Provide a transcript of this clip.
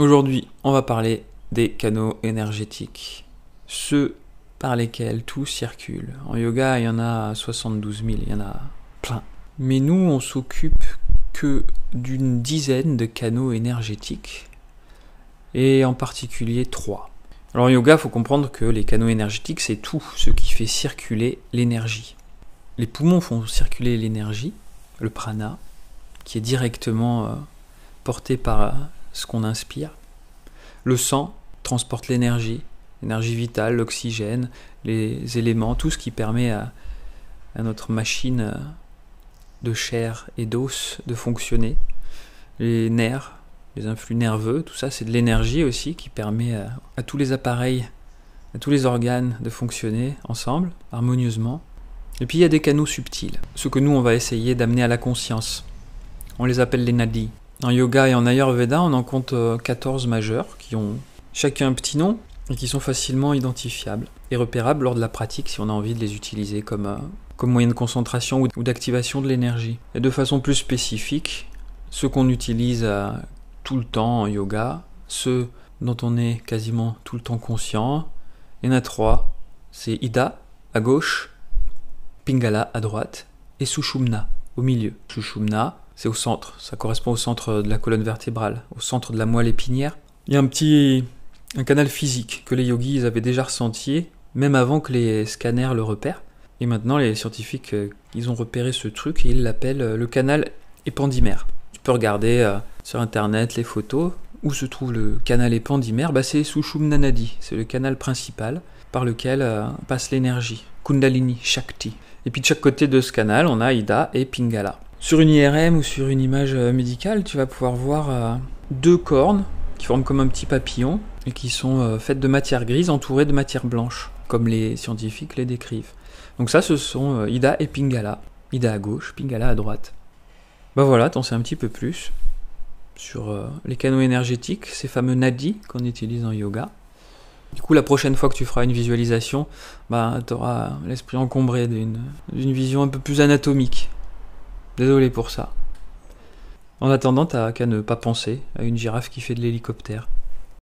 Aujourd'hui, on va parler des canaux énergétiques. Ceux par lesquels tout circule. En yoga, il y en a 72 000, il y en a plein. Mais nous, on s'occupe que d'une dizaine de canaux énergétiques, et en particulier trois. Alors en yoga, il faut comprendre que les canaux énergétiques, c'est tout ce qui fait circuler l'énergie. Les poumons font circuler l'énergie, le prana, qui est directement euh, porté par euh, ce qu'on inspire. Le sang transporte l'énergie, l'énergie vitale, l'oxygène, les éléments, tout ce qui permet à, notre machine euh, de chair et d'os de fonctionner. Les nerfs, les influx nerveux, tout ça c'est de l'énergie aussi qui permet à, tous les appareils, à tous les organes de fonctionner ensemble, harmonieusement. Et puis il y a des canaux subtils, ce que nous on va essayer d'amener à la conscience. On les appelle les nadis. En yoga et en ayurveda, on en compte 14 euh, majeurs qui ont chacun un petit nom et qui sont facilement identifiables et repérables lors de la pratique si on a envie de les utiliser comme, euh, comme moyen de concentration ou d'activation de l'énergie. Et de façon plus spécifique, ceux qu'on utilise euh, tout le temps en yoga, ceux dont on est quasiment tout le temps conscient, il y en a trois. C'est Ida à gauche, Pingala à droite et Sushumna au milieu. Sushumna, c'est au centre, ça correspond au centre de la colonne vertébrale, au centre de la moelle épinière. Il y a un petit un canal physique que les yogis avaient déjà ressenti, même avant que les scanners le repèrent. Et maintenant, les scientifiques, euh, ils ont repéré ce truc et ils l'appellent euh, le canal épandymère. Tu peux regarder euh, sur internet les photos où se trouve le canal épandymère. Bah, c'est Sushumna Nadi, c'est le canal principal par lequel passe l'énergie. Kundalini Shakti. Et puis de chaque côté de ce canal, on a Ida et Pingala. Sur une IRM ou sur une image médicale, tu vas pouvoir voir deux cornes qui forment comme un petit papillon et qui sont euh, faites de matière grise entourées de matière blanche, comme les scientifiques les décrivent. Donc ça, ce sont euh, Ida et Pingala. Ida à gauche, Pingala à droite. Bah voilà, t'en sais un petit peu plus sur euh, les canaux énergétiques, ces fameux nadis qu'on utilise en yoga. Du coup, la prochaine fois que tu feras une visualisation, bah, tu auras l'esprit encombré d'une vision un peu plus anatomique. Désolé pour ça. En attendant, t'as qu'à ne pas penser à une girafe qui fait de l'hélicoptère.